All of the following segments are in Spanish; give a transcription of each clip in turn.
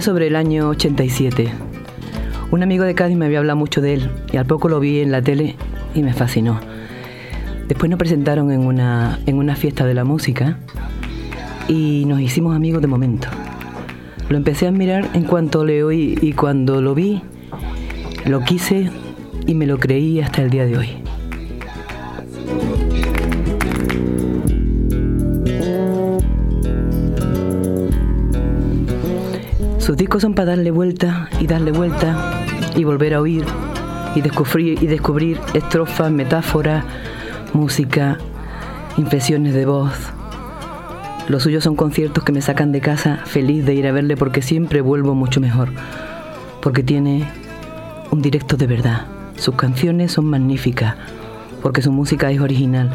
Sobre el año 87. Un amigo de Cádiz me había hablado mucho de él y al poco lo vi en la tele y me fascinó. Después nos presentaron en una, en una fiesta de la música y nos hicimos amigos de momento. Lo empecé a admirar en cuanto le oí y cuando lo vi, lo quise y me lo creí hasta el día de hoy. Son para darle vuelta y darle vuelta y volver a oír y descubrir, y descubrir estrofas, metáforas, música, impresiones de voz. Los suyos son conciertos que me sacan de casa feliz de ir a verle porque siempre vuelvo mucho mejor. Porque tiene un directo de verdad. Sus canciones son magníficas porque su música es original.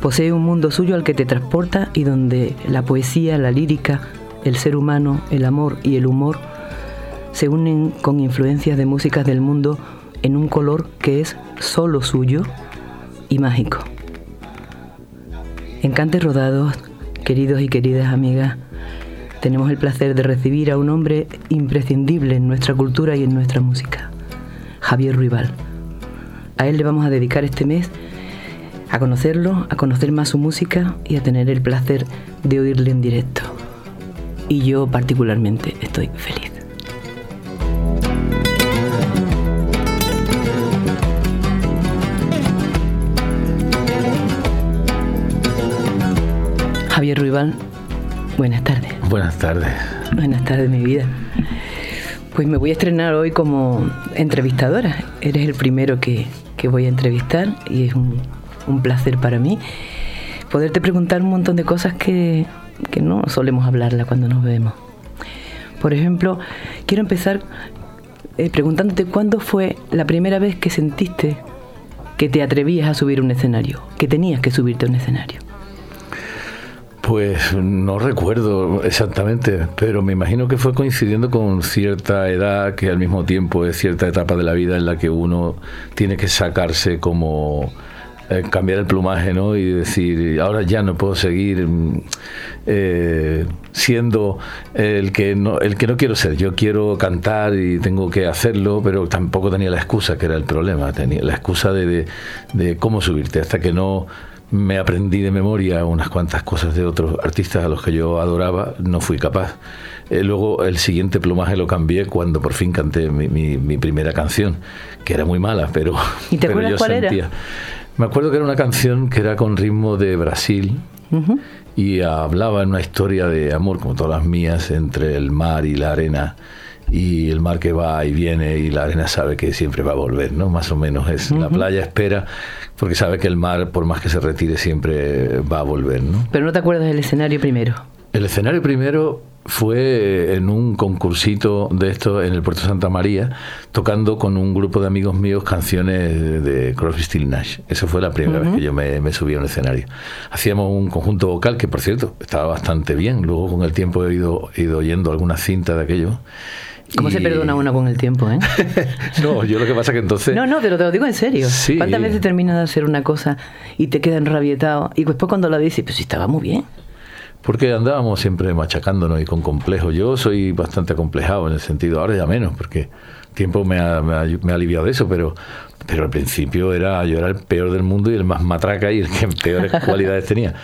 Posee un mundo suyo al que te transporta y donde la poesía, la lírica, el ser humano, el amor y el humor se unen con influencias de músicas del mundo en un color que es solo suyo y mágico. En Cantes Rodados, queridos y queridas amigas, tenemos el placer de recibir a un hombre imprescindible en nuestra cultura y en nuestra música, Javier Ruibal. A él le vamos a dedicar este mes a conocerlo, a conocer más su música y a tener el placer de oírle en directo y yo particularmente estoy feliz. Javier Ruibal, buenas tardes. Buenas tardes. Buenas tardes, mi vida. Pues me voy a estrenar hoy como entrevistadora. Eres el primero que, que voy a entrevistar y es un, un placer para mí poderte preguntar un montón de cosas que, que no solemos hablarla cuando nos vemos. Por ejemplo, quiero empezar eh, preguntándote cuándo fue la primera vez que sentiste que te atrevías a subir un escenario, que tenías que subirte a un escenario. Pues no recuerdo exactamente, pero me imagino que fue coincidiendo con cierta edad que al mismo tiempo es cierta etapa de la vida en la que uno tiene que sacarse como eh, cambiar el plumaje ¿no? y decir, ahora ya no puedo seguir mm, eh, siendo el que, no, el que no quiero ser. Yo quiero cantar y tengo que hacerlo, pero tampoco tenía la excusa, que era el problema. Tenía la excusa de, de, cómo subirte, hasta que no me aprendí de memoria unas cuantas cosas de otros artistas a los que yo adoraba, no fui capaz. Eh, luego el siguiente plumaje lo cambié cuando por fin canté mi, mi, primera canción, que era muy mala, pero, ¿Y te pero yo cuál sentía. Era? Me acuerdo que era una canción que era con ritmo de Brasil y hablaba en una historia de amor, como todas las mías, entre el mar y la arena. Y el mar que va y viene y la arena sabe que siempre va a volver, ¿no? Más o menos es. La playa espera porque sabe que el mar, por más que se retire, siempre va a volver, ¿no? Pero no te acuerdas del escenario primero. El escenario primero fue en un concursito de esto en el Puerto Santa María, tocando con un grupo de amigos míos canciones de Crosby, Still Nash. Esa fue la primera vez que yo me, subí a un escenario. Hacíamos un conjunto vocal que, por cierto, estaba bastante bien. Luego, con el tiempo, he ido, ido oyendo alguna cinta de aquello. ¿Cómo se perdona uno con el tiempo, eh? no, yo lo que pasa que entonces... No, no, pero te lo digo en serio. ¿Cuántas veces terminas de hacer una cosa y te queda enrabietado y después cuando la dices, pues sí, estaba muy bien? Porque andábamos siempre machacándonos y con complejos. Yo soy bastante acomplejado en el sentido, ahora ya menos, porque tiempo me ha, me ha, aliviado de eso, pero, pero al principio era, yo era el peor del mundo y el más matraca y el que peores cualidades tenía.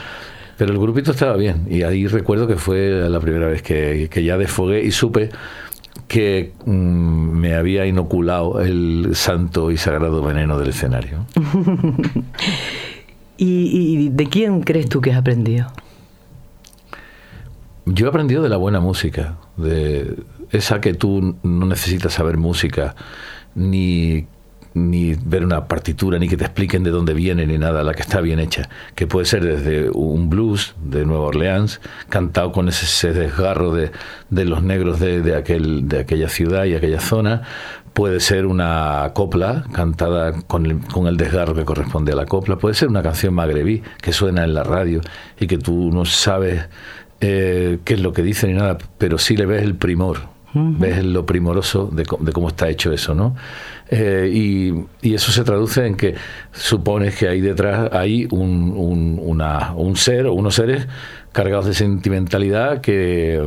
Pero el grupito estaba bien y ahí recuerdo que fue la primera vez que, que ya desfogué y supe que mm, me había inoculado el santo y sagrado veneno del escenario. ¿Y, de quién crees tú que has aprendido? Yo he aprendido de la buena música, de esa que tú no necesitas saber música, ni ni ver una partitura, ni que te expliquen de dónde viene, ni nada, la que está bien hecha, que puede ser desde un blues de Nueva Orleans, cantado con ese, desgarro de, de, los negros de, de, aquel, de aquella ciudad y aquella zona, puede ser una copla cantada con el, con el desgarro que corresponde a la copla, puede ser una canción magrebí que suena en la radio y que tú no sabes eh, qué es lo que dice ni nada, pero sí le ves el primor ves lo primoroso de, cómo está hecho eso, ¿no? Eh, y, eso se traduce en que supones que ahí detrás hay un, una, un ser o unos seres cargados de sentimentalidad que,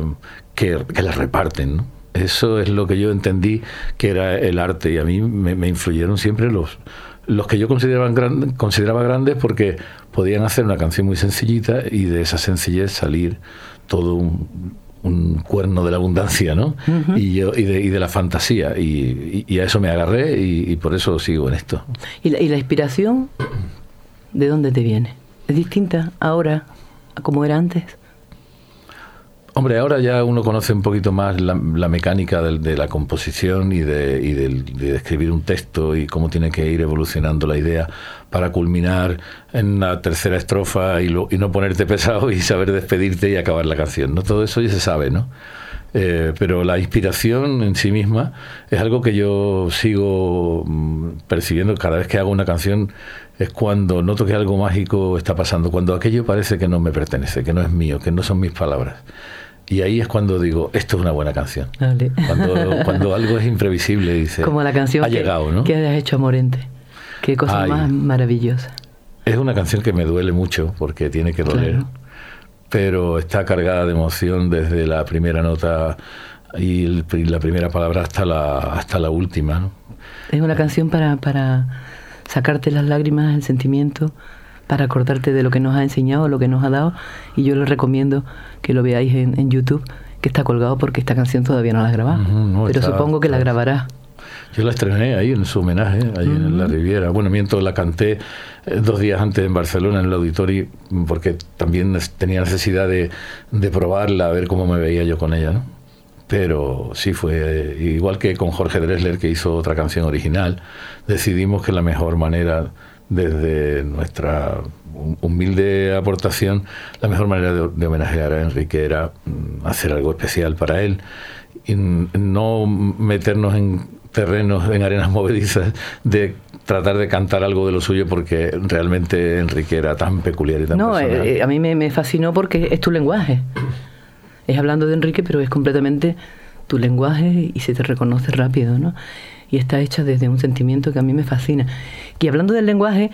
que, la reparten, ¿no? Eso es lo que yo entendí que era el arte y a mí me, influyeron siempre los, los que yo consideraba, consideraba grandes porque podían hacer una canción muy sencillita y de esa sencillez salir todo un, un cuerno de la abundancia, ¿no? y, yo, y, de, y de la fantasía. Y, a eso me agarré y, por eso sigo en esto. ¿Y la, ¿Y la inspiración de dónde te viene? ¿Es distinta ahora a como era antes? Hombre, ahora ya uno conoce un poquito más la, mecánica de, la composición y, de, de, escribir un texto y cómo tiene que ir evolucionando la idea para culminar en la tercera estrofa y, no ponerte pesado y saber despedirte y acabar la canción. ¿no? Todo eso ya se sabe, ¿no? Eh, pero la inspiración en sí misma es algo que yo sigo mm, percibiendo cada vez que hago una canción es cuando noto que algo mágico está pasando, cuando aquello parece que no me pertenece, que no es mío, que no son mis palabras. Y ahí es cuando digo, esto es una buena canción. Cuando, algo es imprevisible, dice. Como la canción ha que, llegado, ¿no? que has hecho Morente. Qué cosa más maravillosa. Es una canción que me duele mucho porque tiene que doler. Pero está cargada de emoción desde la primera nota y, la primera palabra hasta la, hasta la última. Es una canción para, para sacarte las lágrimas, el sentimiento, para acordarte de lo que nos ha enseñado, lo que nos ha dado. Y yo les recomiendo que lo veáis en, YouTube, que está colgado porque esta canción todavía no la has grabado. pero supongo que la grabarás. Yo la estrené ahí en su homenaje, ahí en la Riviera. Bueno, mientras la canté eh, dos días antes en Barcelona, en el auditorio, porque también tenía necesidad de, de probarla, a ver cómo me veía yo con ella, ¿no? Pero sí fue, eh, igual que con Jorge Dressler, que hizo otra canción original, decidimos que la mejor manera desde nuestra humilde aportación, la mejor manera de, homenajear a Enrique era mm, hacer algo especial para él y no meternos en terrenos, en arenas movedizas, de tratar de cantar algo de lo suyo porque realmente Enrique era tan peculiar y tan No, eh, eh, a mí me, fascinó porque es tu lenguaje. Es hablando de Enrique, pero es completamente tu lenguaje y se te reconoce rápido, ¿no? y está hecha desde un sentimiento que a mí me fascina. Y hablando del lenguaje,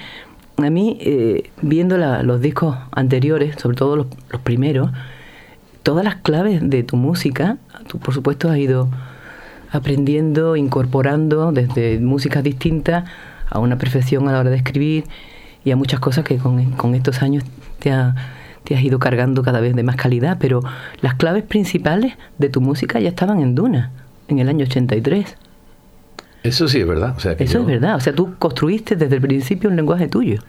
a mí, eh, viendo los discos anteriores, sobre todo los, primeros, todas las claves de tu música, tú por supuesto has ido aprendiendo, incorporando desde músicas distintas a una perfección a la hora de escribir y a muchas cosas que con, estos años te, te has ido cargando cada vez de más calidad, pero las claves principales de tu música ya estaban en Duna, en el año 83. Eso sí es verdad. O sea, Eso es verdad. O sea, tú construiste desde el principio un lenguaje tuyo.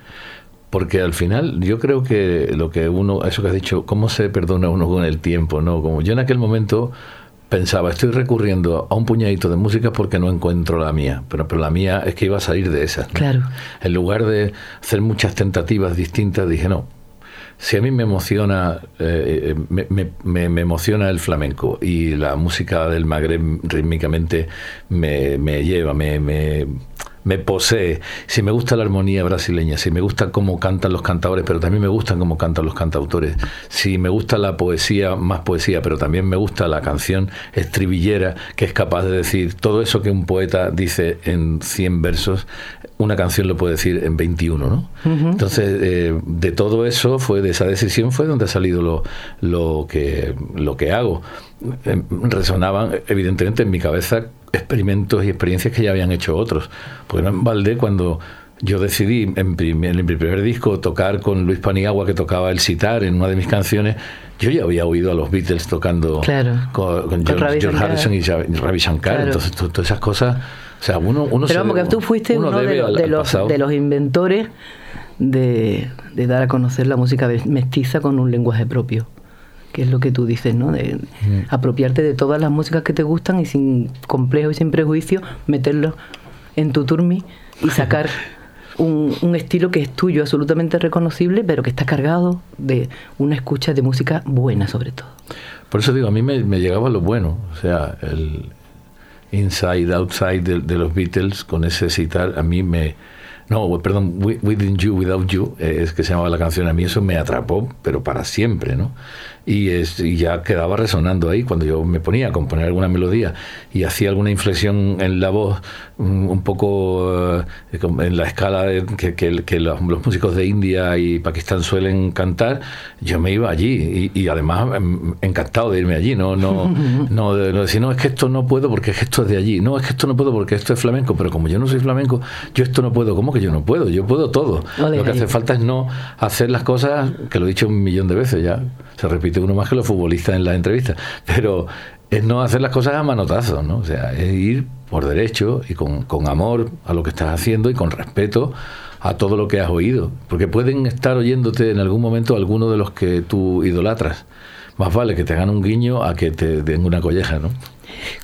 Porque al final yo creo que lo que uno, eso que has dicho, cómo se perdona uno con el tiempo, ¿no? Como yo en aquel momento pensaba, estoy recurriendo a un puñadito de música porque no encuentro la mía, pero, pero la mía es que iba a salir de esas. Claro. En lugar de hacer muchas tentativas distintas, dije, no, si a mí me emociona, eh, me, me, emociona el flamenco y la música del Magreb rítmicamente me, lleva, me, me posee, si me gusta la armonía brasileña, si me gusta cómo cantan los cantadores, pero también me gustan cómo cantan los cantautores, si me gusta la poesía, más poesía, pero también me gusta la canción estribillera, que es capaz de decir todo eso que un poeta dice en 100 versos, una canción lo puede decir en 21, ¿no? Entonces, eh, de todo eso, fue de esa decisión fue donde ha salido lo, lo, que, lo que hago. Em, resonaban, evidentemente, en mi cabeza experimentos y experiencias que ya habían hecho otros. Porque no en balde cuando yo decidí en, mi primer disco tocar con Luis Paniagua, que tocaba el sitar en una de mis canciones. Yo ya había oído a los Beatles tocando con, George, Harrison y Ravi Shankar. Entonces, todas esas cosas. O sea, uno, uno Pero vamos, que tú fuiste uno, de, los, de, los, inventores de, dar a conocer la música mestiza con un lenguaje propio que es lo que tú dices, ¿no? De mm. apropiarte de todas las músicas que te gustan y sin complejo y sin prejuicio meterlo en tu turmi y sacar un, estilo que es tuyo, absolutamente reconocible, pero que está cargado de una escucha de música buena sobre todo. Por eso digo, a mí me, llegaba lo bueno, o sea, el inside, outside de, los Beatles con ese citar, a mí me... No, perdón, Within You, Without You, eh, es que se llamaba la canción, a mí eso me atrapó, pero para siempre, ¿no? Y, es, y ya quedaba resonando ahí cuando yo me ponía a componer alguna melodía y hacía alguna inflexión en la voz mm, un poco eh, en la escala que, que, los, músicos de India y Pakistán suelen cantar, yo me iba allí y, además em, encantado de irme allí, no, no, no, decir, no, es que esto no puedo porque es que esto es de allí, no, es que esto no puedo porque esto es flamenco, pero como yo no soy flamenco, yo esto no puedo, ¿cómo que yo no puedo? Yo puedo todo. Lo que hace falta es no hacer las cosas, que lo he dicho un millón de veces ya, se repite uno más que los futbolistas en la entrevista, pero es no hacer las cosas a manotazo, ¿no? O sea, es ir por derecho y con, amor a lo que estás haciendo y con respeto a todo lo que has oído, porque pueden estar oyéndote en algún momento alguno de los que tú idolatras. Más vale que te hagan un guiño a que te den una colleja, ¿no?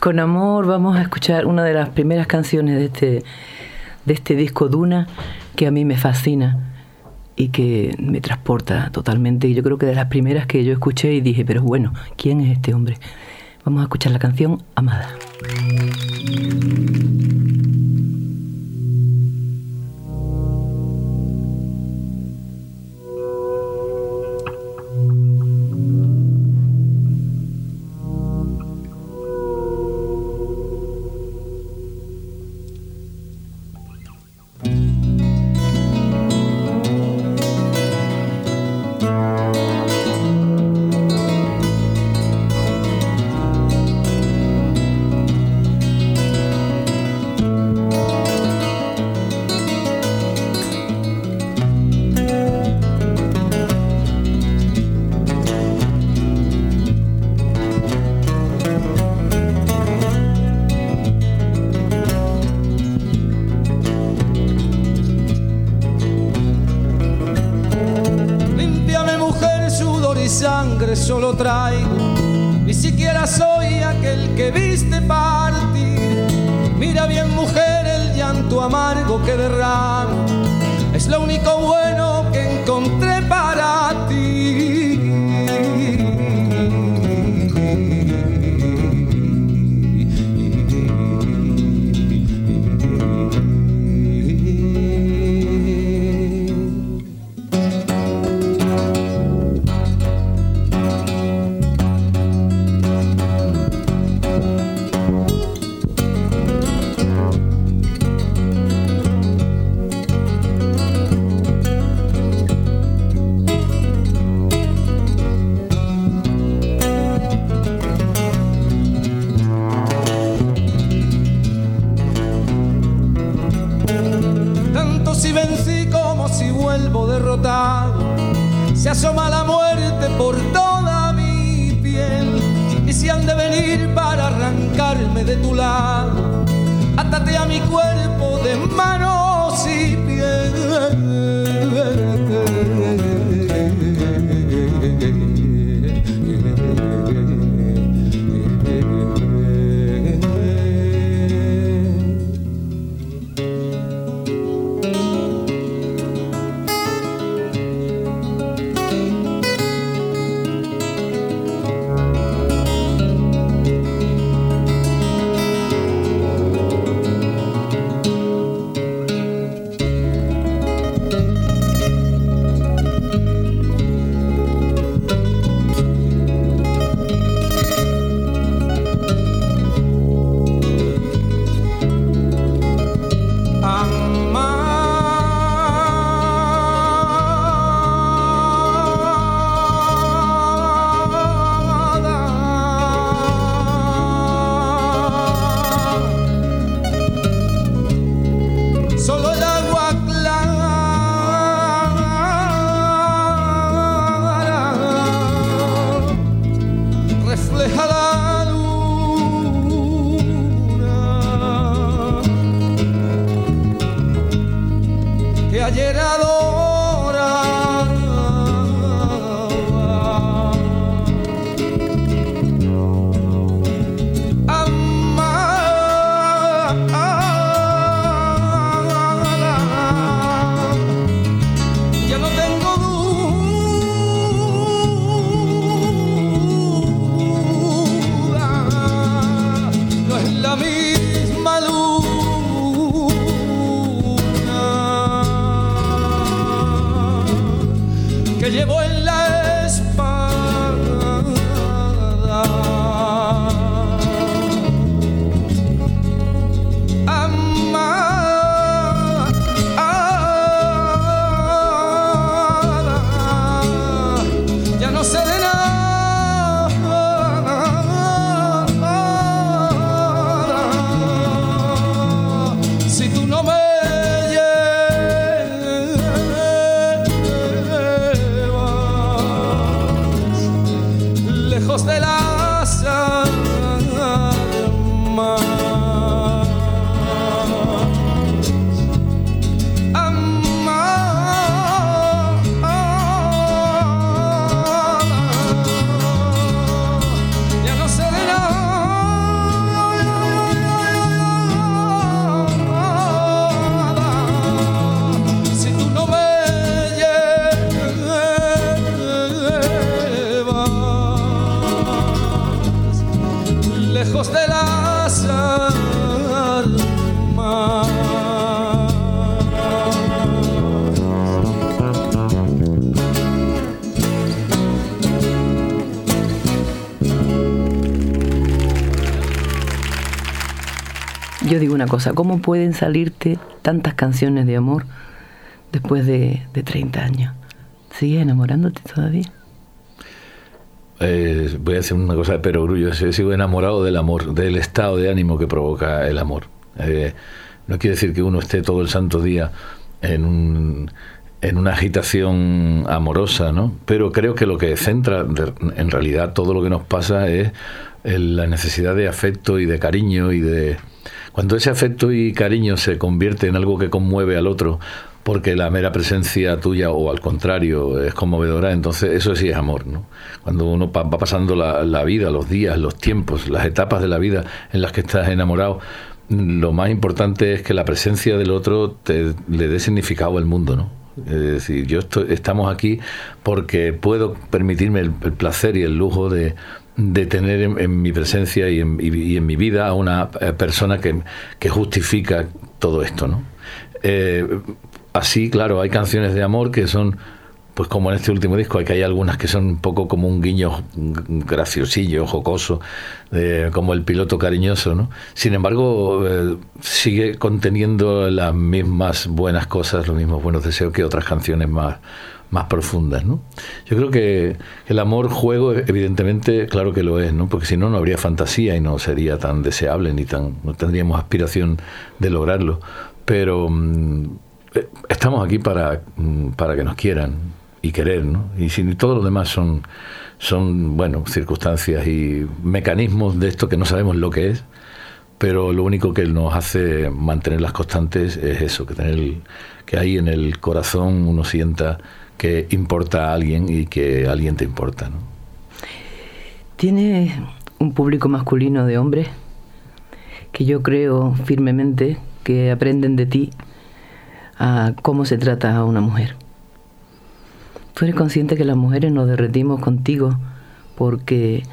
Con amor vamos a escuchar una de las primeras canciones de este, de este disco Duna que a mí me fascina y que me transporta totalmente. Y yo creo que de las primeras que yo escuché y dije, pero bueno, ¿quién es este hombre? Vamos a escuchar la canción Amada. Cosa, ¿cómo pueden salirte tantas canciones de amor después de, de 30 años? ¿Sigues enamorándote todavía? Eh, voy a decir una cosa de perogrullo. sí, Sigo enamorado del amor, del estado de ánimo que provoca el amor. Eh, no quiere decir que uno esté todo el santo día en, un, en una agitación amorosa, ¿no? Pero creo que lo que centra en realidad todo lo que nos pasa es la necesidad de afecto y de cariño y de... Cuando ese afecto y cariño se convierte en algo que conmueve al otro, porque la mera presencia tuya o al contrario es conmovedora, entonces eso sí es amor, ¿no? Cuando uno va pasando la, vida, los días, los tiempos, las etapas de la vida en las que estás enamorado, lo más importante es que la presencia del otro te, le dé significado al mundo, ¿no? Es decir, yo estoy, estamos aquí porque puedo permitirme el placer y el lujo de, de tener en, mi presencia y en, y- en mi vida a una eh, persona que, justifica todo esto, ¿no? Eh, así, claro, hay canciones de amor que son, pues como en este último disco, hay que hay algunas que son un poco como un guiño graciosillo, jocoso, como el piloto cariñoso, ¿no? Sin embargo, eh, sigue conteniendo las mismas buenas cosas, los mismos buenos deseos que otras canciones más más profundas, ¿no? Yo creo que el amor juego, evidentemente, claro que lo es, ¿no? Porque si no, no habría fantasía y no sería tan deseable ni tan, no tendríamos aspiración de lograrlo. Pero mm, eh, estamos aquí para, mm, para que nos quieran y querer, ¿no? Y si todo lo demás son, son, bueno, circunstancias y mecanismos de esto que no sabemos lo que es, pero lo único que nos hace mantener las constantes es eso, que tener que ahí en el corazón uno sienta que importa a alguien y que alguien te importa, ¿no? Tienes un público masculino de hombres que yo creo firmemente que aprenden de ti a cómo se trata a una mujer. Tú eres consciente que las mujeres nos derretimos contigo porque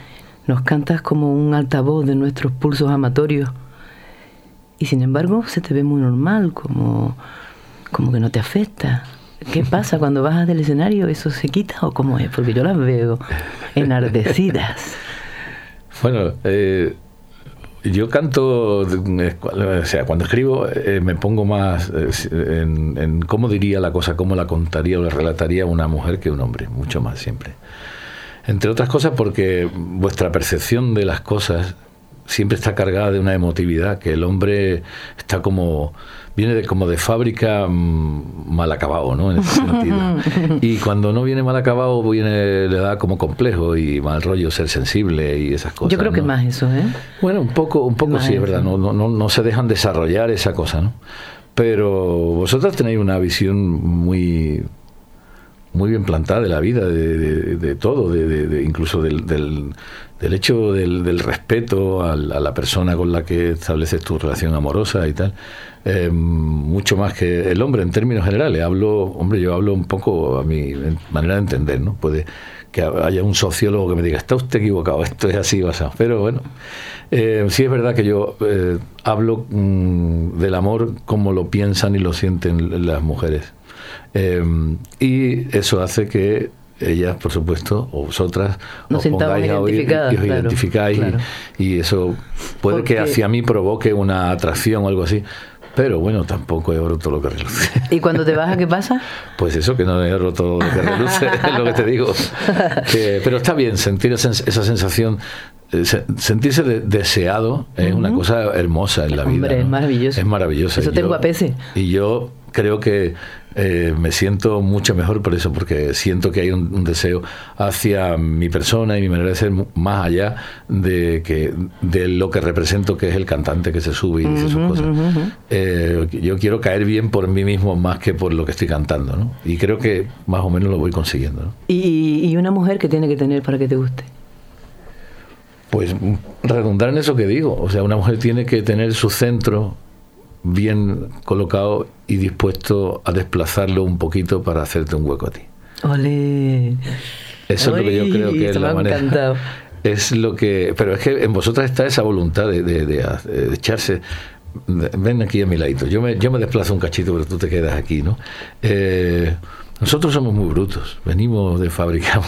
nos cantas como un altavoz de nuestros pulsos amatorios y sin embargo se te ve muy normal, como, como que no te afecta. ¿Qué pasa cuando bajas del escenario? ¿Eso se quita o cómo es? Porque yo las veo enardecidas. Bueno, eh, yo canto, o sea, cuando escribo eh, me pongo más eh, en, en cómo diría la cosa, cómo la contaría o la relataría una mujer que un hombre, mucho más siempre. Entre otras cosas porque vuestra percepción de las cosas siempre está cargada de una emotividad, que el hombre está como viene de como de fábrica mm, mal acabado, ¿no? En ese sentido. Y cuando no viene mal acabado, viene, le da como complejo y mal rollo ser sensible y esas cosas. Yo creo que más eso, ¿eh? Bueno, un poco, un poco Más sí, es verdad. No, no, no, no se dejan desarrollar esa cosa, ¿no? pero vosotras tenéis una visión muy muy bien plantada de la vida, de, de, todo, de, incluso del, del, hecho del, respeto a la, persona con la que estableces tu relación amorosa y tal. Eh, mucho más que el hombre en términos generales. Hablo, hombre, yo hablo un poco a mi manera de entender, ¿no? Puede que haya un sociólogo que me diga, está usted equivocado, esto es así basado. Pero bueno, eh, sí es verdad que yo eh, hablo mm, del amor como lo piensan y lo sienten las mujeres. Eh, y eso hace que ellas, por supuesto, o vosotras, os pongáis a oír y os identificáis Y, eso puede que hacia mí provoque una atracción o algo así. Pero bueno, tampoco he roto lo que reluce. ¿Y cuando te baja qué pasa? Pues eso, que no he roto lo que reluce, es lo que te digo. pero está bien sentir esa, sensación eh, sentirse deseado es una cosa hermosa en la vida. Hombre, es maravilloso. Es maravilloso. Eso tengo a pese. Y yo creo que eh, me siento mucho mejor por eso, porque siento que hay un, deseo hacia mi persona y mi manera de ser más allá de que de lo que represento, que es el cantante que se sube y dice sus cosas. Eh, yo quiero caer bien por mí mismo más que por lo que estoy cantando, ¿no? Y creo que más o menos lo voy consiguiendo. ¿Y, ¿Y una mujer que tiene que tener para que te guste? Pues redundar en eso que digo, o sea, una mujer tiene que tener su centro bien colocado y dispuesto a desplazarlo un poquito para hacerte un hueco a ti. ¡Ole! Eso es lo que yo creo que es la manera. Es lo que. Pero es que en vosotras está esa voluntad de, de, echarse. Ven aquí a mi ladito. Yo me, yo me desplazo un cachito, pero tú te quedas aquí, ¿no? Eh, nosotros somos muy brutos, venimos de fábrica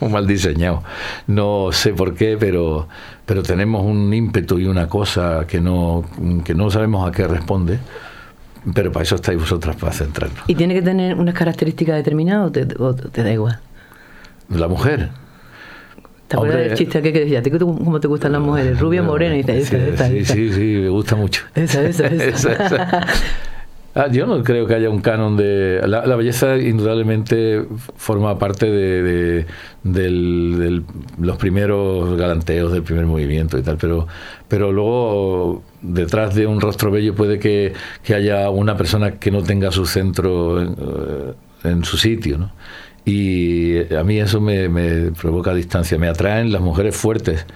muy mal diseñados. No sé por qué, pero, pero tenemos un ímpetu y una cosa que no, que no sabemos a qué responde. Pero para eso estáis vosotras, para centrarnos. ¿Y tiene que tener unas características determinadas o te, da igual? La mujer. ¿Te acuerdas del chiste que decía? ¿Cómo te gustan las mujeres? Rubia, morena y tal. Sí, sí, sí, me gusta mucho. Esa, esa, esa. Ah, yo no creo que haya un canon de... La, belleza indudablemente forma parte de, los primeros galanteos del primer movimiento y tal, pero, pero luego detrás de un rostro bello puede que, haya una persona que no tenga su centro en, su sitio, ¿no? Y a mí eso me, provoca distancia. Me atraen las mujeres fuertes,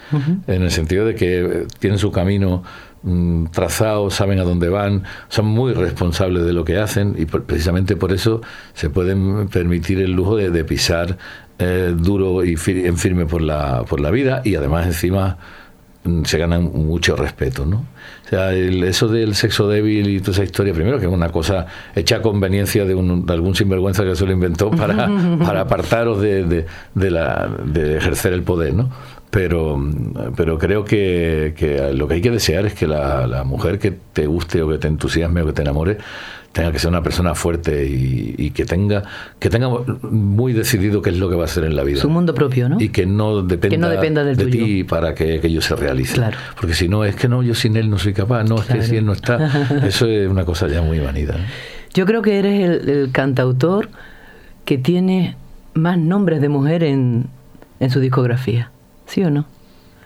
en el sentido de que tienen su camino Mm, trazados, saben a dónde van, son muy responsables de lo que hacen y precisamente por eso se pueden permitir el lujo de, pisar eh, duro y en firme por la, por la vida y además encima mm, se ganan mucho respeto, ¿no? O sea, eso del sexo débil y toda esa historia, primero que es una cosa hecha a conveniencia de, un, de algún sinvergüenza que se lo inventó para, para apartaros de, de, de, la, de ejercer el poder, ¿no? Pero, pero creo que, lo que hay que desear es que la, mujer que te guste o que te entusiasme o que te enamore tenga que ser una persona fuerte y, que tenga que tenga muy decidido qué es lo que va a hacer en la vida. Su mundo propio, ¿no? Y que no dependa, de ti para que aquello se realice. Claro. Porque si no, es que no, yo sin él no soy capaz, no, es que si él no está, eso es una cosa ya muy vanida. Yo creo que eres el, cantautor que tiene más nombres de mujer en, en su discografía. ¿Sí o no?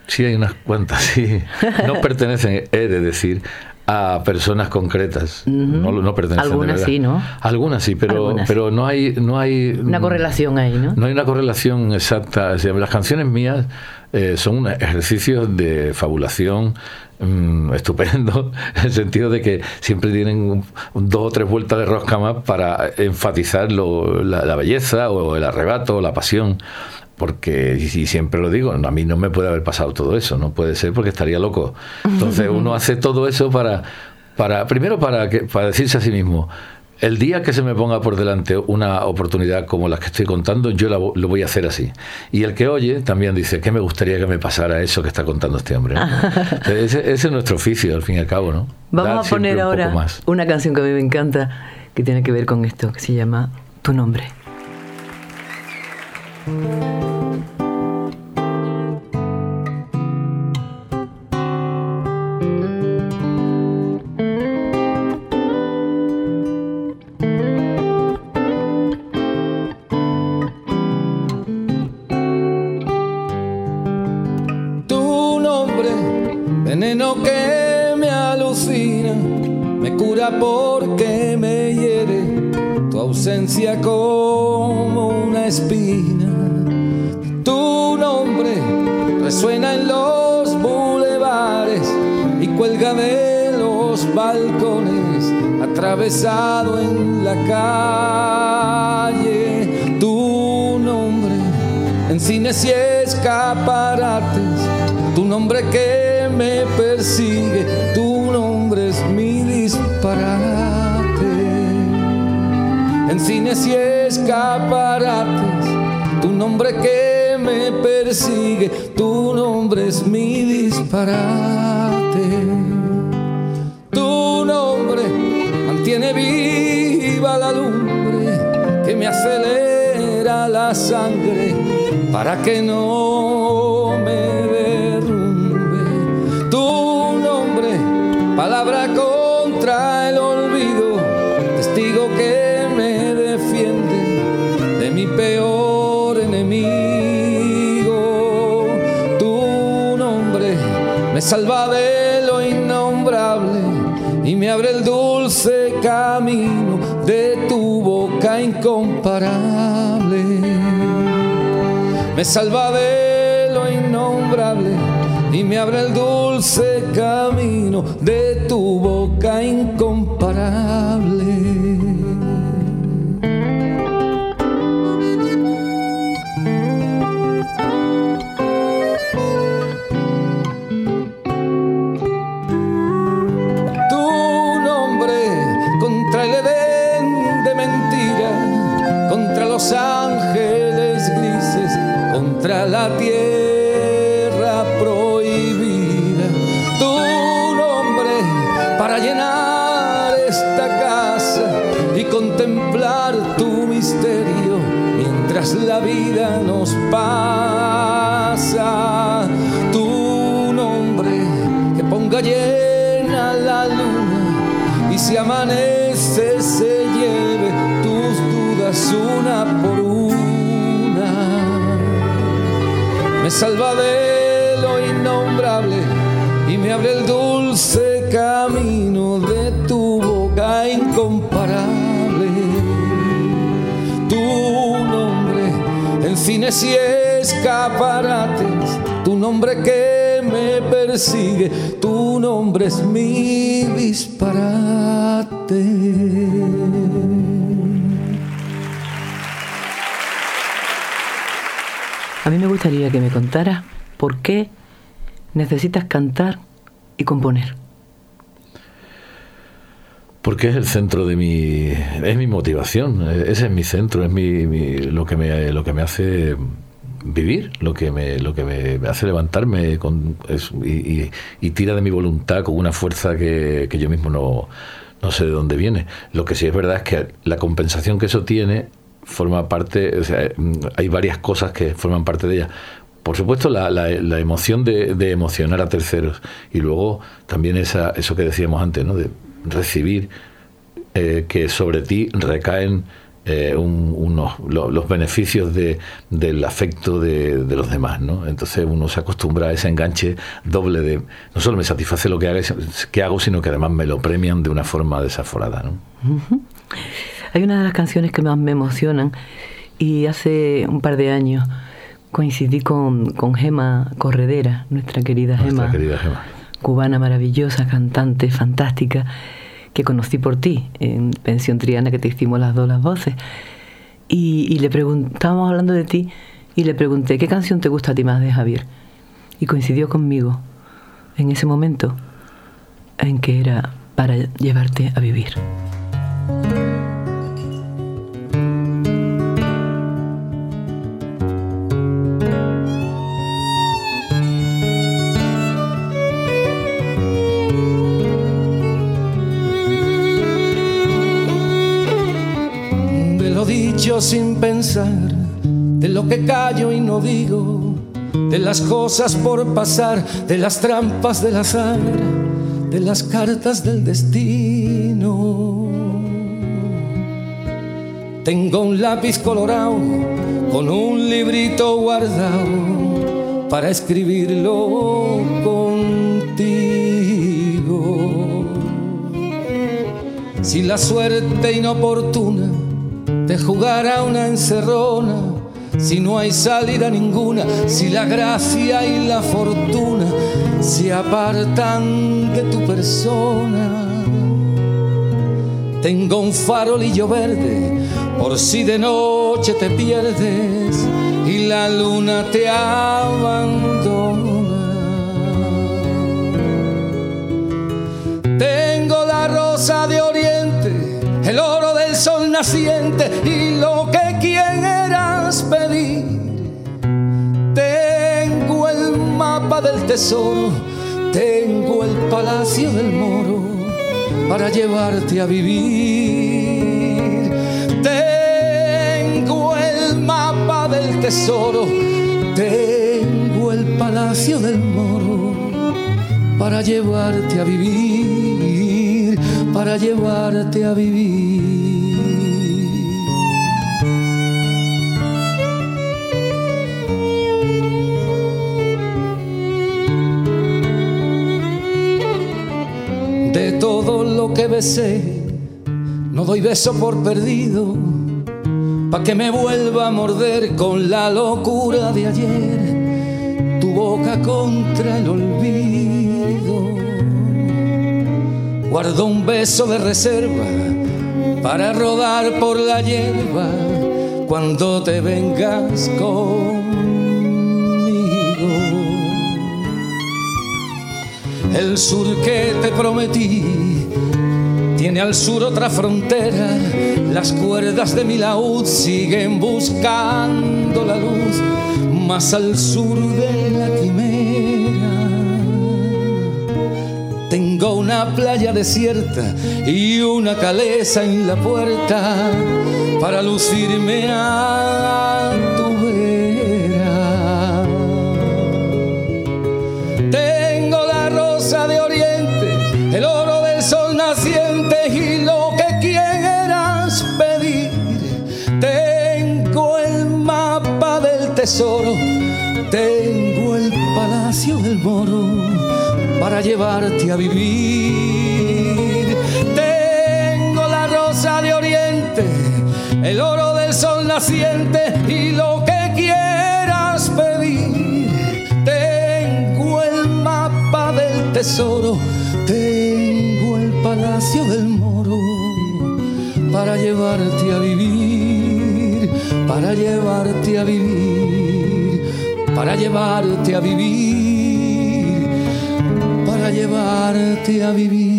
Sí, hay unas cuantas, sí. No pertenecen, he de decir, a personas concretas. no, no, pertenecen. Algunas sí, ¿no? Algunas sí, pero, pero no hay, no hay una correlación ahí, ¿no? No hay una correlación exacta. las canciones mías eh, son un ejercicio de fabulación mm, estupendo, en el sentido de que siempre tienen dos o tres vueltas de rosca más para enfatizar la, la, belleza o el arrebato o la pasión porque, y siempre lo digo, a mí no me puede haber pasado todo eso, no puede ser porque estaría loco. Entonces uno hace todo eso para, para primero para, que, para decirse a sí mismo, el día que se me ponga por delante una oportunidad como la que estoy contando, yo lo voy a hacer así. Y el que oye también dice, ¿qué me gustaría que me pasara eso que está contando este hombre? ese, es nuestro oficio, al fin y al cabo, ¿no? Vamos a poner ahora una canción que a mí me encanta, que tiene que ver con esto, que se llama Tu nombre. Porque me hiere. Tu ausencia atravesado en la calle. Tu nombre en cines y escaparates, tu nombre que me persigue, tu nombre es mi disparate. En cines y escaparates, tu nombre que me persigue, tu nombre es mi disparate. Mantiene viva la lumbre que me acelera la sangre para que no me derrumbe. Tu nombre, palabra contra el olvido, testigo que me defiende de mi peor enemigo. Tu nombre me salva Me salva de lo innombrable y me abre el dulce camino de tu boca incomparable. Salva de innombrable y me abre el dulce camino de tu boca incomparable. Tu nombre en cines y escaparates, tu nombre que me persigue, tu nombre es mi disparate. Que me contaras por qué necesitas cantar y componer. Porque es el centro de mi. es mi motivación, ese es mi centro, es mi, mi- lo, que me, lo que me hace vivir, lo que me, lo que me, hace levantarme con, y tira de mi voluntad con una fuerza que, que yo mismo no, no sé de dónde viene. Lo que sí es verdad es que la compensación que eso tiene forma parte, o sea, mm, hay varias cosas que forman parte de ella. Por supuesto, la, la- la emoción de, de emocionar a terceros y luego también esa, eso que decíamos antes, ¿no? de recibir eh, que sobre ti recaen eh, un- unos, lo- los beneficios de, del afecto de, de los demás. ¿no? Entonces uno se acostumbra a ese enganche doble de no solo me satisface lo que hago, sino que además me lo premian de una forma desaforada. ¿no? Hay una de las canciones que más me emocionan y hace un par de años coincidí con, con Gema Corredera, nuestra querida Nuestra Gema, querida Gema. cubana maravillosa, cantante, fantástica, que conocí por ti en Pensión Triana, que te hicimos las dos las voces. Y, y le pregun- estábamos hablando de ti y le pregunté, ¿qué canción te gusta a ti más de Javier? Y coincidió conmigo en ese momento en que era para llevarte a vivir. Sin pensar, de lo que callo y no digo, de las cosas por pasar, de las trampas del azar, de las cartas del destino. Tengo un lápiz colorado con un librito guardado para escribirlo contigo. si la suerte inoportuna te jugara una encerrona, si no hay salida ninguna, si la gracia y la fortuna se apartan de tu persona. Tengo un farolillo verde por si de noche te pierdes y la luna te abandona. Tengo la rosa de oriente, naciente y lo que quieras pedir. Tengo el mapa del tesoro, tengo el palacio del moro para llevarte a vivir. Tengo el mapa del tesoro, tengo el palacio del moro para llevarte a vivir, para llevarte a vivir. Todo lo que besé, no doy beso por perdido, pa' que me vuelva a morder con la locura de ayer, tu boca contra el olvido. Guardo un beso de reserva para rodar por la hierba cuando te vengas conmigo. El sur que te prometí tiene al sur otra frontera. Las cuerdas de mi laúd siguen buscando la luz más al sur de la quimera. Tengo una playa desierta y una caleza en la puerta para lucirme a tengo el palacio del moro para llevarte a vivir. Tengo la rosa de oriente, el oro del sol naciente y lo que quieras pedir. Tengo el mapa del tesoro, tengo el palacio del moro para llevarte a vivir, para llevarte a vivir, para llevarte a vivir, para llevarte a vivir.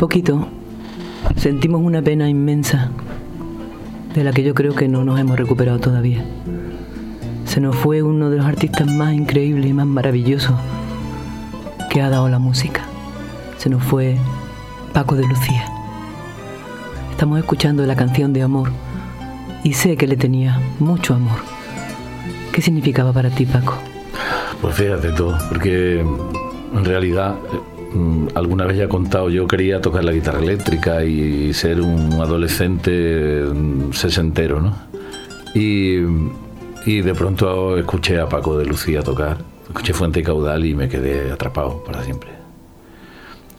Poquito sentimos una pena inmensa de la que yo creo que no nos hemos recuperado todavía. Se nos fue uno de los artistas más increíbles y más maravillosos que ha dado la música. Se nos fue Paco de Lucía. Estamos escuchando la canción de amor y sé que le tenía mucho amor. ¿Qué significaba para ti, Paco? Pues fíjate todo, porque en realidad alguna vez ya he contado, yo quería tocar la guitarra eléctrica y ser un adolescente mm, sesentero, ¿no? Y, y de pronto escuché a Paco de Lucía tocar, escuché Fuente y Caudal y me quedé atrapado para siempre.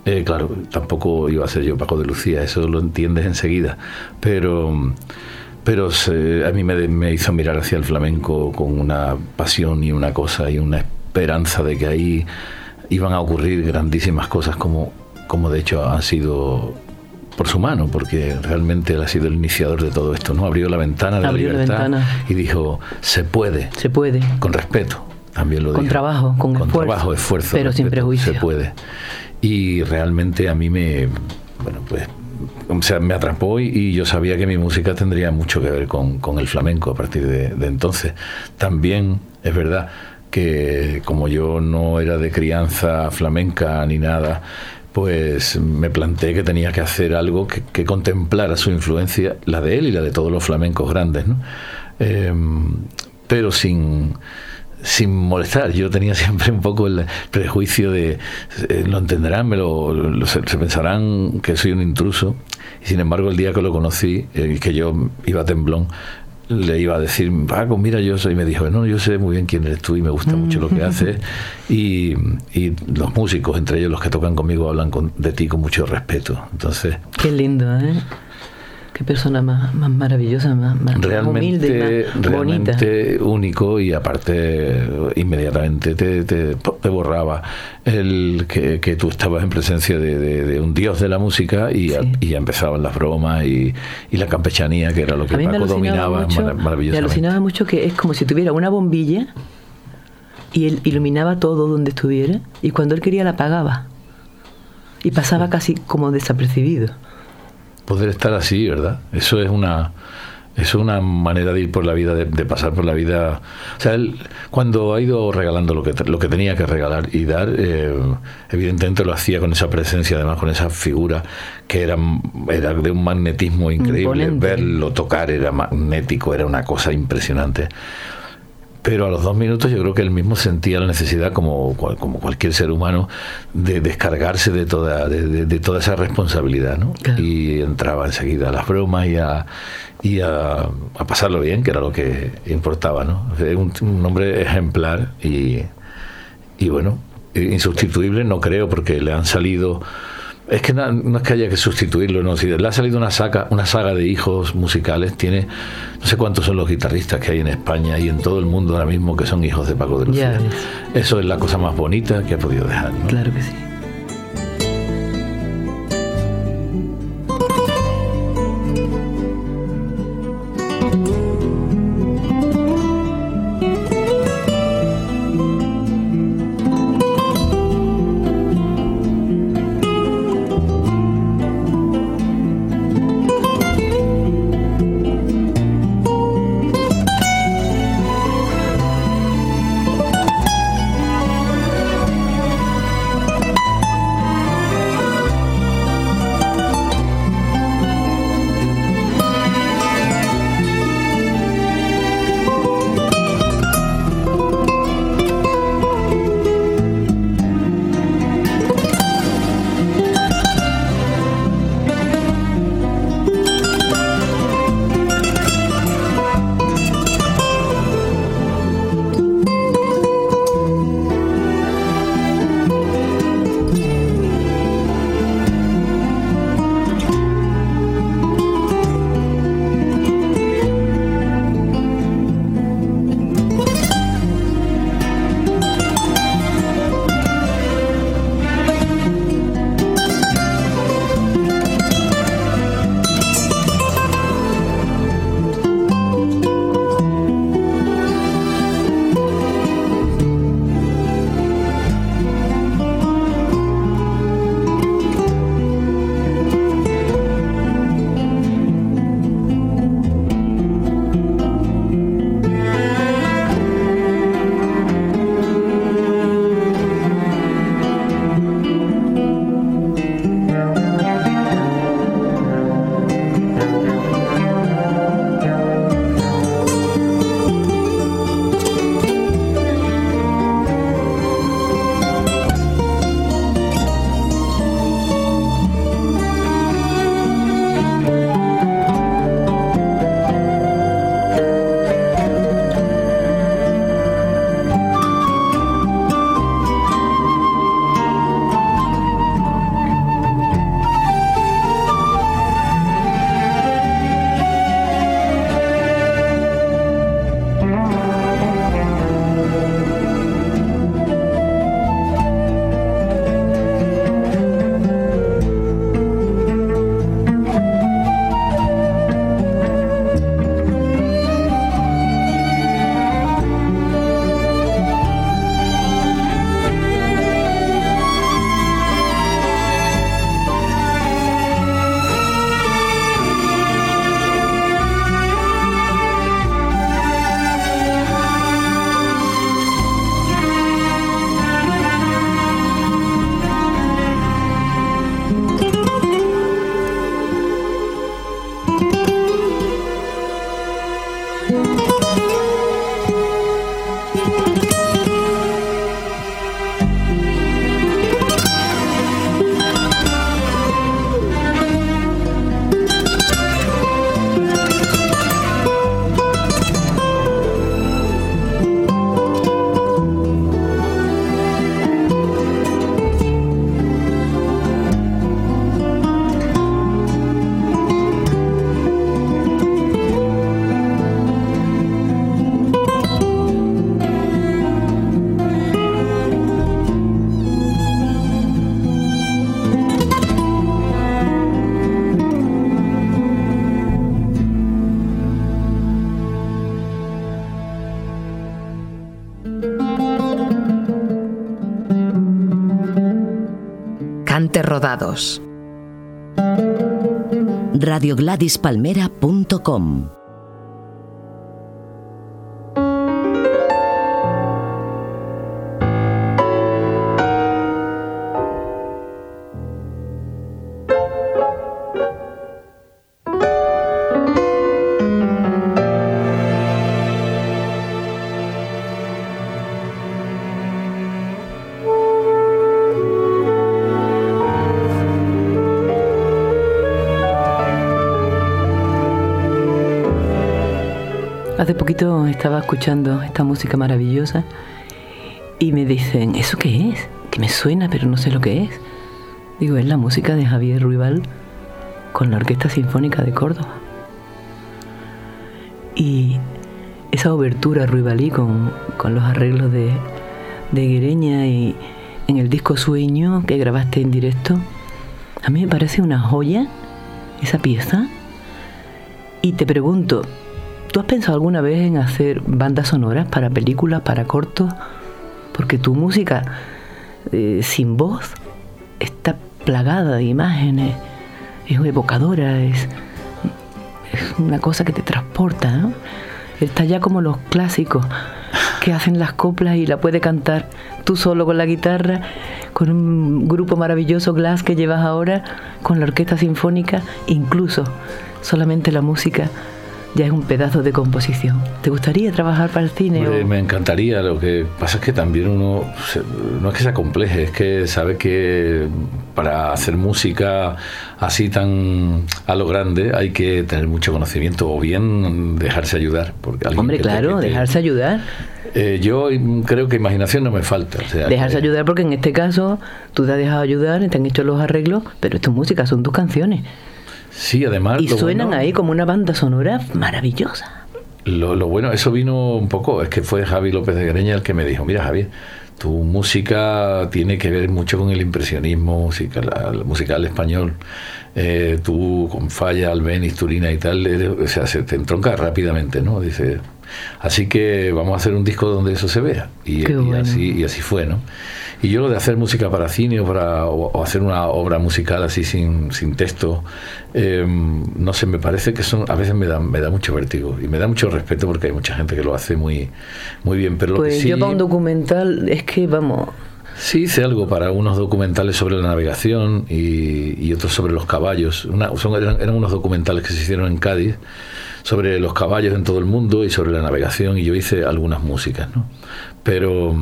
Eh, claro, tampoco iba a ser yo Paco de Lucía, eso lo entiendes enseguida, pero, pero se- a mí me, me hizo mirar hacia el flamenco con una pasión y una cosa y una esperanza de que ahí iban a ocurrir grandísimas cosas como, como de hecho han sido por su mano, porque realmente él ha sido el iniciador de todo esto, ¿no? Abrió la ventana de Abrió la la libertad ventana. y dijo, se puede, Se puede. con respeto, también lo Con dijo. trabajo, con esfuerzo, trabajo, esfuerzo, pero sin respeto, prejuicio. Se puede. Y realmente a mí me, bueno, pues o sea, me atrapó y, yo sabía que mi música tendría mucho que ver con, el flamenco a partir de, entonces. También es verdad que como yo no era de crianza flamenca ni nada, pues me planteé que tenía que hacer algo que, contemplara su influencia, la de él y la de todos los flamencos grandes, ¿no? Em, pero sin sin molestar. Yo tenía siempre un poco el prejuicio de eh, lo entenderán, me lo, se, pensarán que soy un intruso. Y sin embargo, el día que lo conocí, eh, que yo iba a temblón, le iba a decir, Paco, mira, yo soy. Y me dijo, no, yo sé muy bien quién eres tú y me gusta mucho lo que haces. Y, y los músicos, entre ellos los que tocan conmigo, hablan de ti con mucho respeto. Entonces. Qué lindo, ¿eh? Qué persona más, más maravillosa, más, realmente, realmente único y aparte inmediatamente te, te, borraba el que, que, tú estabas en presencia de, un dios de la música y, ya, y empezaban las bromas y, y, la campechanía que era lo que Paco dominaba maravillosamente. Me alucinaba mucho que es como si tuviera una bombilla y él iluminaba todo donde estuviera y cuando él quería la apagaba y pasaba casi como desapercibido poder estar así, ¿verdad? Eso es una es una manera de ir por la vida, de, pasar por la vida. O sea, él, cuando ha ido regalando lo que, lo que tenía que regalar y dar, eh, evidentemente lo hacía con esa presencia, además con esa figura que era, era de un magnetismo increíble. Verlo tocar era magnético, era una cosa impresionante pero a los dos minutos yo creo que él mismo sentía la necesidad, como, como cualquier ser humano, de descargarse de toda, de, toda esa responsabilidad, ¿no? Y entraba enseguida a las bromas y a, y a, pasarlo bien, que era lo que importaba, ¿no? Un, un hombre ejemplar y, y bueno, insustituible no creo, porque le han salido es que no, es que haya que sustituirlo, no. Si le ha salido una saga, una saga de hijos musicales, tiene no sé cuántos son los guitarristas que hay en España y en todo el mundo ahora mismo que son hijos de Paco de Lucía. Eso es la cosa más bonita que ha podido dejar. Claro que sí. Rodados. Estaba escuchando esta música maravillosa y me dicen, ¿eso qué es? Que me suena, pero no sé lo que es. Digo, es la música de Javier Ruibal con la Orquesta Sinfónica de Córdoba. Y esa obertura Ruibalí con, con los arreglos de, de Guereña y en el disco Sueño que grabaste en directo, a mí me parece una joya esa pieza. Y te pregunto, ¿Tú has pensado alguna vez en hacer bandas sonoras para películas, para cortos? Porque tu música eh, sin voz está plagada de imágenes, es evocadora, es, es una cosa que te transporta, ¿no? Está ya como los clásicos que hacen las coplas y la puede cantar tú solo con la guitarra, con un grupo maravilloso Glass que llevas ahora, con la orquesta sinfónica, incluso solamente la música ya es un pedazo de composición. ¿Te gustaría trabajar para el cine? Me encantaría, lo que pasa es que también uno, no es que sea complejo, es que sabe que para hacer música así tan a lo grande hay que tener mucho conocimiento o bien dejarse ayudar. Porque Hombre, claro, dejarse ayudar. Eh, yo creo que imaginación no me falta. dejarse ayudar porque en este caso tú te has dejado ayudar, te han hecho los arreglos, pero esto es música, son tus canciones. Sí, además. Y suenan ahí como una banda sonora maravillosa. Lo, lo, bueno, eso vino un poco, es que fue Javi López de Greña el que me dijo, mira Javier, tu música tiene que ver mucho con el impresionismo musical, musical español. Eh, tú con Falla, Albeniz, Turina y tal, o sea, se te entronca rápidamente, ¿no? Dice, así que vamos a hacer un disco donde eso se vea. Y, y así, y así fue, ¿no? Y yo lo de hacer música para cine o, para, o, hacer una obra musical así sin, sin texto, eh, no sé, me parece que son, a veces me da, me da mucho vértigo y me da mucho respeto porque hay mucha gente que lo hace muy, muy bien. Pero pues sí, yo para un documental es que, vamos... Sí, hice algo para unos documentales sobre la navegación y, y otros sobre los caballos. Una, son, eran, eran unos documentales que se hicieron en Cádiz sobre los caballos en todo el mundo y sobre la navegación y yo hice algunas músicas, ¿no? Pero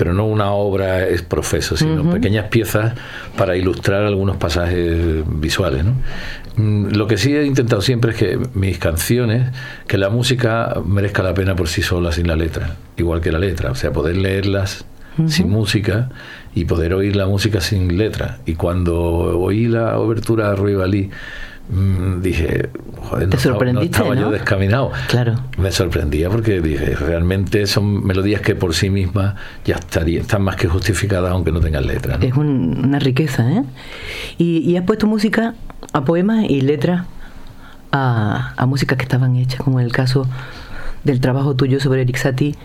pero no una obra es profeso, sino pequeñas piezas para ilustrar algunos pasajes visuales. ¿no? Mm, lo que sí he intentado siempre es que mis canciones, que la música merezca la pena por sí sola, sin la letra, igual que la letra, o sea, poder leerlas sin música y poder oír la música sin letra. Y cuando oí la obertura de Ruibalí, dije, joder, no, estaba, yo descaminado. Claro. Me sorprendía porque dije, realmente son melodías que por sí mismas ya estarían, están más que justificadas aunque no tengan letra. Es una riqueza, ¿eh? Y, has puesto música a poemas y letras a, a músicas que estaban hechas, como en el caso del trabajo tuyo sobre Eric Satie,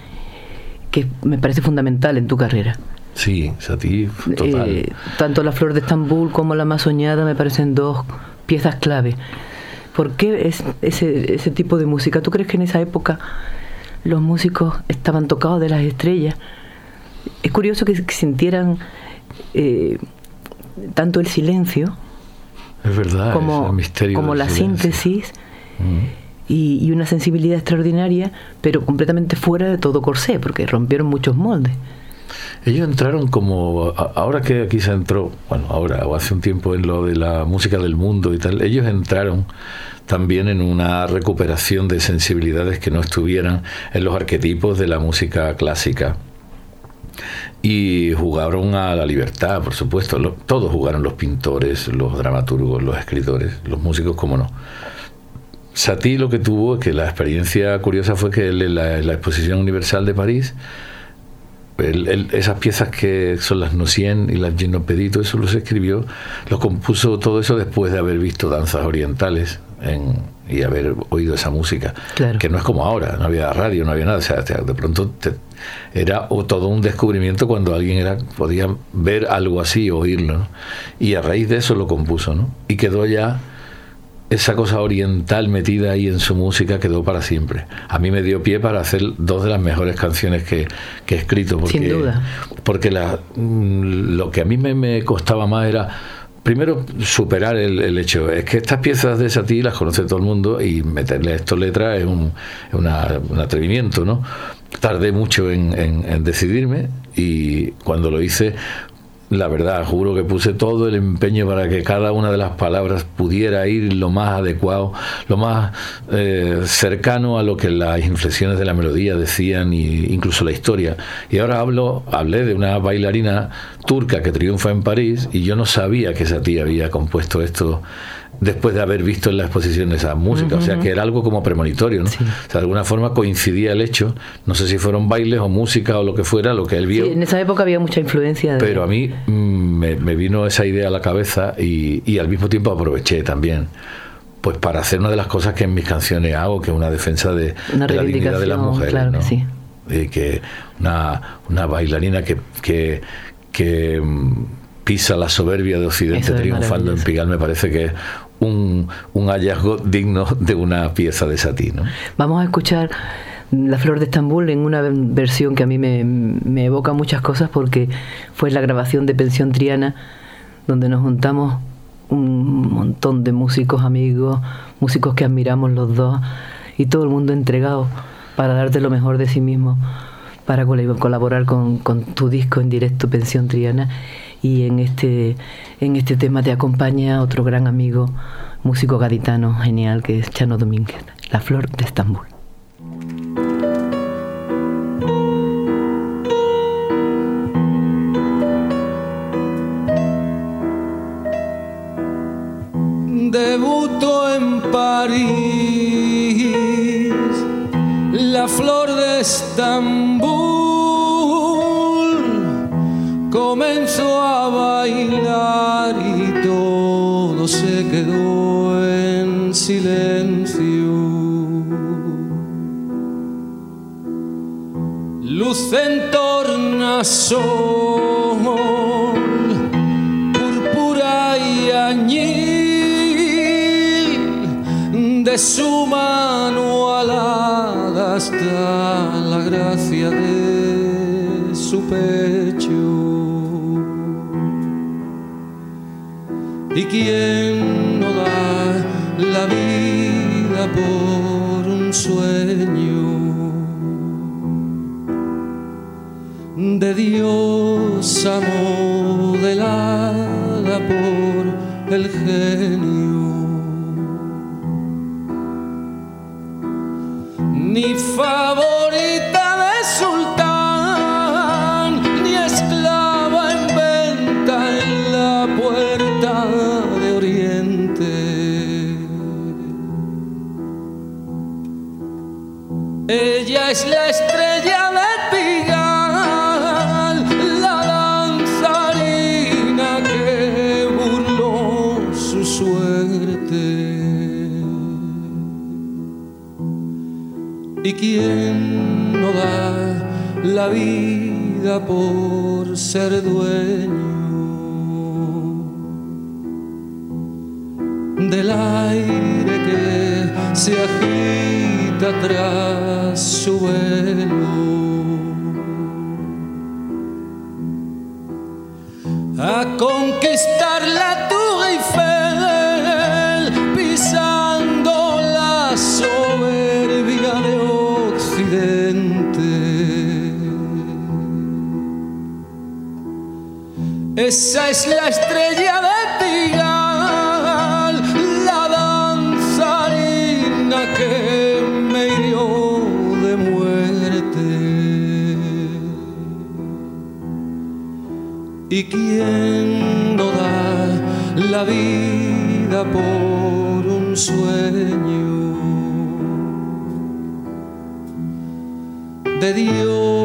que me parece fundamental en tu carrera. Sí, Satie, total. Eh, tanto La Flor de Estambul como La Más Soñada me parecen dos piezas clave. ¿Por qué es ese, ese tipo de música? ¿Tú crees que en esa época los músicos estaban tocados de las estrellas? Es curioso que, sintieran eh, tanto el silencio es verdad, como, misterio como la síntesis mm. y, y, una sensibilidad extraordinaria, pero completamente fuera de todo corsé, porque rompieron muchos moldes. Ellos entraron como, ahora que aquí se entró, bueno, ahora o hace un tiempo en lo de la música del mundo y tal, ellos entraron también en una recuperación de sensibilidades que no estuvieran en los arquetipos de la música clásica. Y jugaron a la libertad, por supuesto. todos jugaron, los pintores, los dramaturgos, los escritores, los músicos, como no. Satie lo que tuvo, que la experiencia curiosa fue que en la, la Exposición Universal de París, esas piezas que son las Nocien y las Ginopedito, eso los escribió, los compuso todo eso después de haber visto danzas orientales y haber oído esa música, que no es como ahora, no había radio, no había nada, o sea, de pronto era todo un descubrimiento cuando alguien era podía ver algo así oírlo, y a raíz de eso lo compuso, ¿no? y quedó ya esa cosa oriental metida ahí en su música quedó para siempre. A mí me dio pie para hacer dos de las mejores canciones que, he escrito. Porque, Sin duda. Porque la, mm, lo que a mí me, costaba más era primero superar el, hecho. Es que estas piezas de Satie las conoce todo el mundo y meterle esto letra es un, un atrevimiento, ¿no? Tardé mucho en, en, decidirme y cuando lo hice la verdad, juro que puse todo el empeño para que cada una de las palabras pudiera ir lo más adecuado, lo más eh, cercano a lo que las inflexiones de la melodía decían e incluso la historia. Y ahora hablo, hablé de una bailarina turca que triunfa en París y yo no sabía que esa tía había compuesto esto después de haber visto en la exposición esa música, o sea que era algo como premonitorio, ¿no? O sea, de alguna forma coincidía el hecho, no sé si fueron bailes o música o lo que fuera, lo que él vio. Sí, en esa época había mucha influencia. Pero a mí mm, me, vino esa idea a la cabeza y, al mismo tiempo aproveché también pues para hacer una de las cosas que en mis canciones hago, que es una defensa de, la dignidad de las mujeres. Claro ¿no? que sí. Y que una, una bailarina que, que, que mm, pisa la soberbia de Occidente triunfando en Pigal me parece que es un, hallazgo digno de una pieza de Satín. Vamos a escuchar La Flor de Estambul en una versión que a mí me, evoca muchas cosas porque fue la grabación de Pensión Triana donde nos juntamos un montón de músicos amigos, músicos que admiramos los dos y todo el mundo entregado para darte lo mejor de sí mismo, para colaborar con tu disco en directo Pensión Triana y en este, en este tema te acompaña otro gran amigo, músico gaditano genial que es Chano Domínguez, La Flor de Estambul. Debuto en París, la flor de Estambul comenzó a bailar y todo se quedó en silencio. Luz en tornasol, púrpura y añil, de su mano alada hasta ¿Y quién no da la vida por un sueño? De Dios modelada por el genio. Ni favorita es la estrella de Pigal, la danzarina que burló su suerte. ¿Y quién no da la vida por ser dueño? del aire que se agita tras. A conquistar la Tour Eiffel, pisando la soberbia de Occidente. Esa es la estrella de ¿Y quién no da la vida por un sueño? De Dios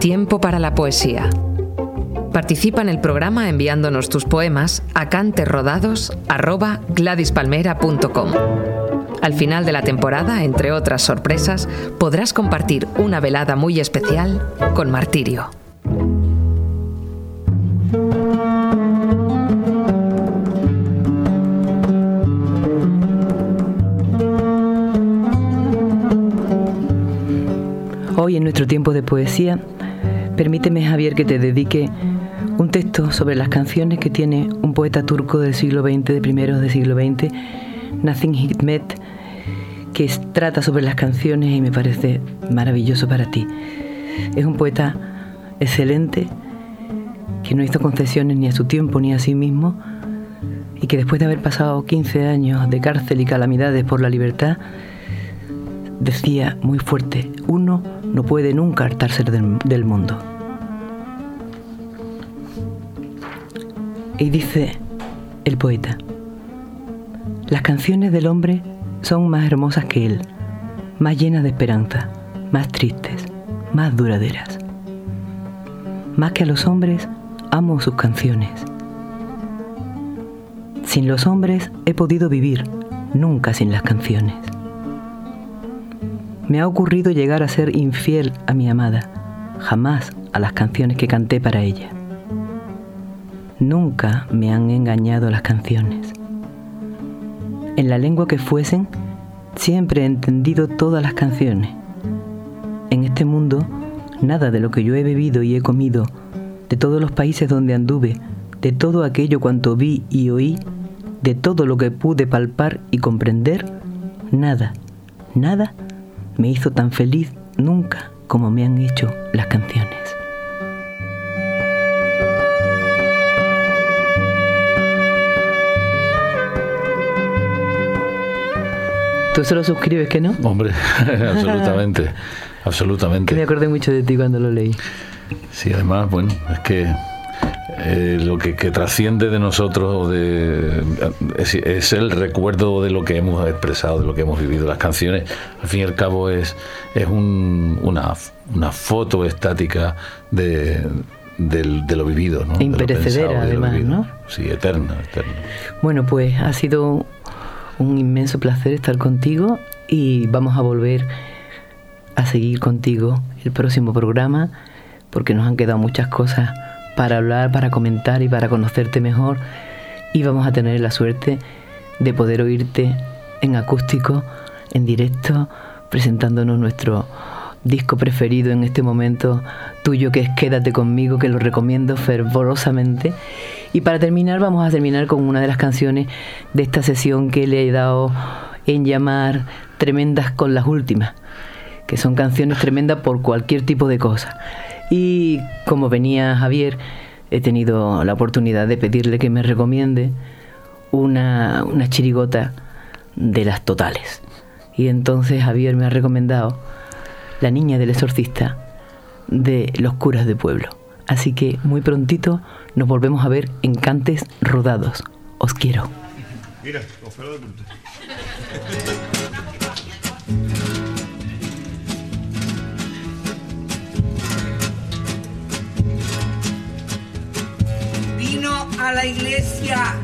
Tiempo para la poesía. Participa en el programa enviándonos tus poemas a canterrodados@gladispalmera.com. Al final de la temporada, entre otras sorpresas, podrás compartir una velada muy especial con Martirio. Hoy en nuestro tiempo de poesía, permíteme Javier que te dedique un texto sobre las canciones que tiene un poeta turco del siglo XX, de primeros del siglo XX, Nazim Hikmet, que trata sobre las canciones y me parece maravilloso para ti. Es un poeta excelente que no hizo concesiones ni a su tiempo ni a sí mismo y que después de haber pasado 15 años de cárcel y calamidades por la libertad, decía muy fuerte, uno no puede nunca hartarse del, mundo. Y dice el poeta, las canciones del hombre son más hermosas que él, más llenas de esperanza, más tristes, más duraderas. Más que a los hombres, amo sus canciones. Sin los hombres he podido vivir, nunca sin las canciones. Me ha ocurrido llegar a ser infiel a mi amada, jamás a las canciones que canté para ella. Nunca me han engañado las canciones. En la lengua que fuesen, siempre he entendido todas las canciones. En este mundo, nada de lo que yo he bebido y he comido, de todos los países donde anduve, de todo aquello cuanto vi y oí, de todo lo que pude palpar y comprender, nada, nada me hizo tan feliz nunca como me han hecho las canciones. ¿Tú se lo suscribes que no? Hombre, absolutamente, absolutamente. me acordé mucho de ti cuando lo leí. Sí, además, bueno, es que eh, lo que, trasciende de nosotros de, es, el recuerdo de lo que hemos expresado, de lo que hemos vivido. Las canciones, al fin y al cabo, es, es una, una foto estática de, lo vivido. ¿no? Imperecedera, además, ¿no? Sí, eterna, eterna. Bueno, pues ha sido un inmenso placer estar contigo y vamos a volver a seguir contigo el próximo programa porque nos han quedado muchas cosas para hablar, para comentar y para conocerte mejor. Y vamos a tener la suerte de poder oírte en acústico, en directo, presentándonos nuestro disco preferido en este momento tuyo que es Quédate conmigo, que lo recomiendo fervorosamente. Y para terminar, vamos a terminar con una de las canciones de esta sesión que le he dado en llamar Tremendas con las últimas, que son canciones tremendas por cualquier tipo de cosa. Y como venía Javier, he tenido la oportunidad de pedirle que me recomiende una, una chirigota de las totales. Y entonces Javier me ha recomendado La niña del exorcista de los curas de pueblo. Así que muy prontito nos volvemos a ver en Cantes Rodados. Os quiero. Mira, a la iglesia,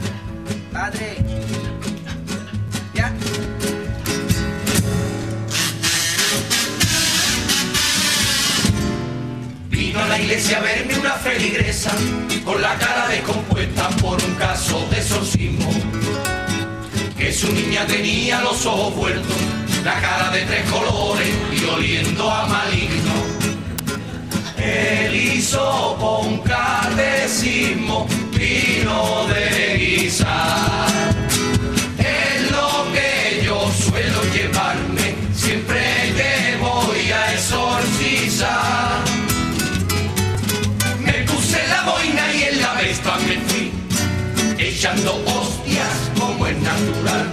Padre. ¿Ya? Vino a la iglesia a verme una feligresa con la cara descompuesta por un caso de exorcismo. Que su niña tenía los ojos vueltos, la cara de tres colores y oliendo a maligno. Él hizo con catecismo Vino de guisar es lo que yo suelo llevarme siempre que voy a exorcizar. Me puse la boina y en la vespa me fui, echando hostias como es natural.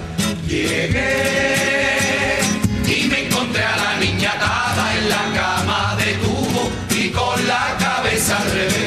Llegué y me encontré a la niña dada en la cama de tubo y con la cabeza al revés.